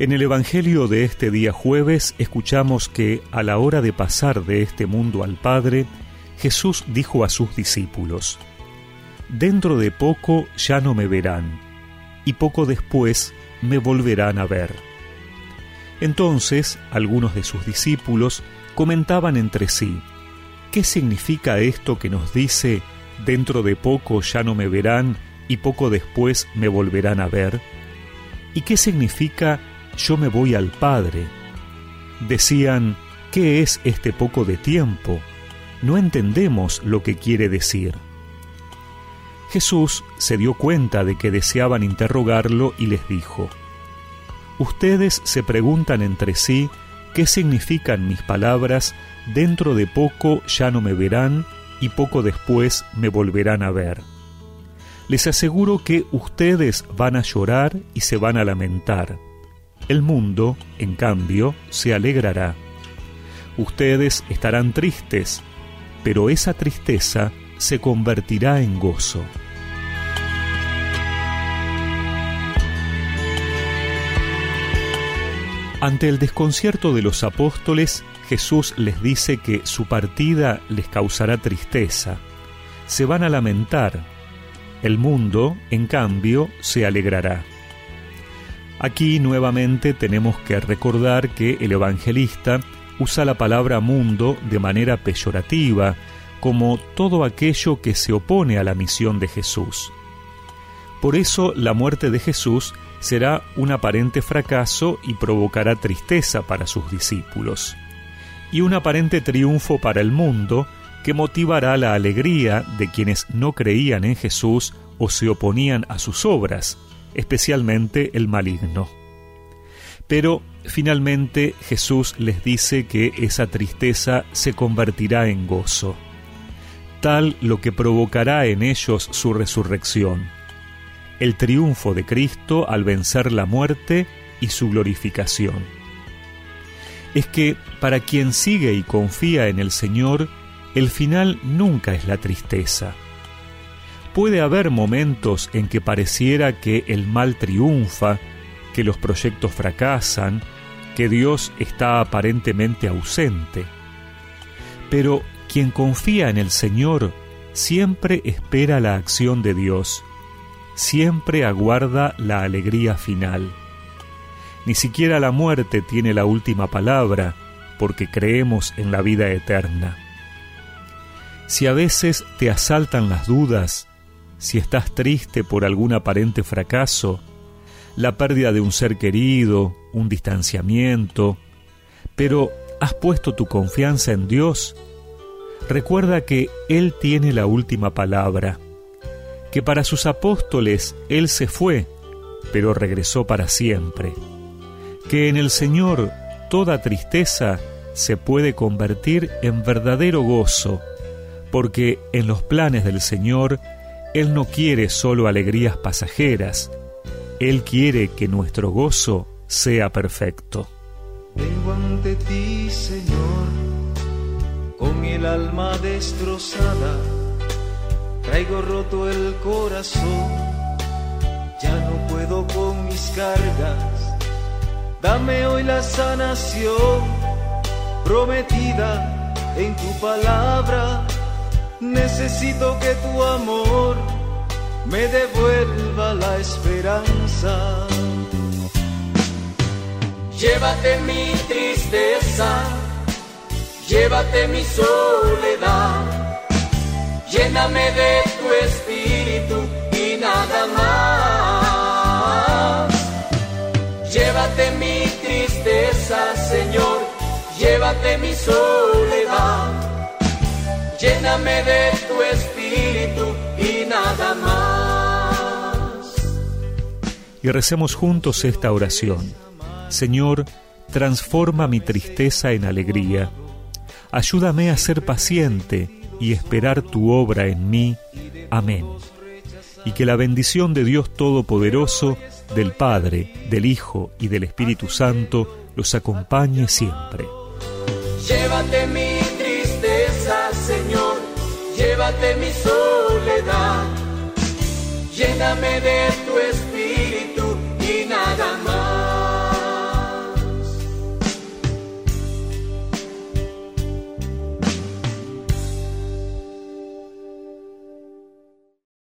En el Evangelio de este día jueves escuchamos que a la hora de pasar de este mundo al Padre, Jesús dijo a sus discípulos, Dentro de poco ya no me verán, y poco después me volverán a ver. Entonces algunos de sus discípulos comentaban entre sí, ¿qué significa esto que nos dice, dentro de poco ya no me verán y poco después me volverán a ver? ¿Y qué significa yo me voy al Padre? Decían, ¿qué es este poco de tiempo? No entendemos lo que quiere decir. Jesús se dio cuenta de que deseaban interrogarlo y les dijo, Ustedes se preguntan entre sí qué significan mis palabras, dentro de poco ya no me verán y poco después me volverán a ver. Les aseguro que ustedes van a llorar y se van a lamentar. El mundo, en cambio, se alegrará. Ustedes estarán tristes, pero esa tristeza se convertirá en gozo. Ante el desconcierto de los apóstoles, Jesús les dice que su partida les causará tristeza. Se van a lamentar. El mundo, en cambio, se alegrará. Aquí nuevamente tenemos que recordar que el evangelista usa la palabra mundo de manera peyorativa, como todo aquello que se opone a la misión de Jesús. Por eso la muerte de Jesús será un aparente fracaso y provocará tristeza para sus discípulos, y un aparente triunfo para el mundo que motivará la alegría de quienes no creían en Jesús o se oponían a sus obras, especialmente el maligno. Pero finalmente Jesús les dice que esa tristeza se convertirá en gozo, tal lo que provocará en ellos su resurrección el triunfo de Cristo al vencer la muerte y su glorificación. Es que para quien sigue y confía en el Señor, el final nunca es la tristeza. Puede haber momentos en que pareciera que el mal triunfa, que los proyectos fracasan, que Dios está aparentemente ausente. Pero quien confía en el Señor siempre espera la acción de Dios siempre aguarda la alegría final. Ni siquiera la muerte tiene la última palabra, porque creemos en la vida eterna. Si a veces te asaltan las dudas, si estás triste por algún aparente fracaso, la pérdida de un ser querido, un distanciamiento, pero has puesto tu confianza en Dios, recuerda que Él tiene la última palabra que para sus apóstoles Él se fue, pero regresó para siempre, que en el Señor toda tristeza se puede convertir en verdadero gozo, porque en los planes del Señor Él no quiere solo alegrías pasajeras, Él quiere que nuestro gozo sea perfecto. Vengo ante ti, Señor, con el alma destrozada Traigo roto el corazón, ya no puedo con mis cargas. Dame hoy la sanación prometida en tu palabra. Necesito que tu amor me devuelva la esperanza. Llévate mi tristeza, llévate mi soledad lléname de tu espíritu y nada más. Llévate mi tristeza, Señor, llévate mi soledad. Lléname de tu espíritu y nada más. Y recemos juntos esta oración. Señor, transforma mi tristeza en alegría. Ayúdame a ser paciente y esperar tu obra en mí. Amén. Y que la bendición de Dios Todopoderoso, del Padre, del Hijo y del Espíritu Santo los acompañe siempre. Llévate mi llévate mi soledad, lléname de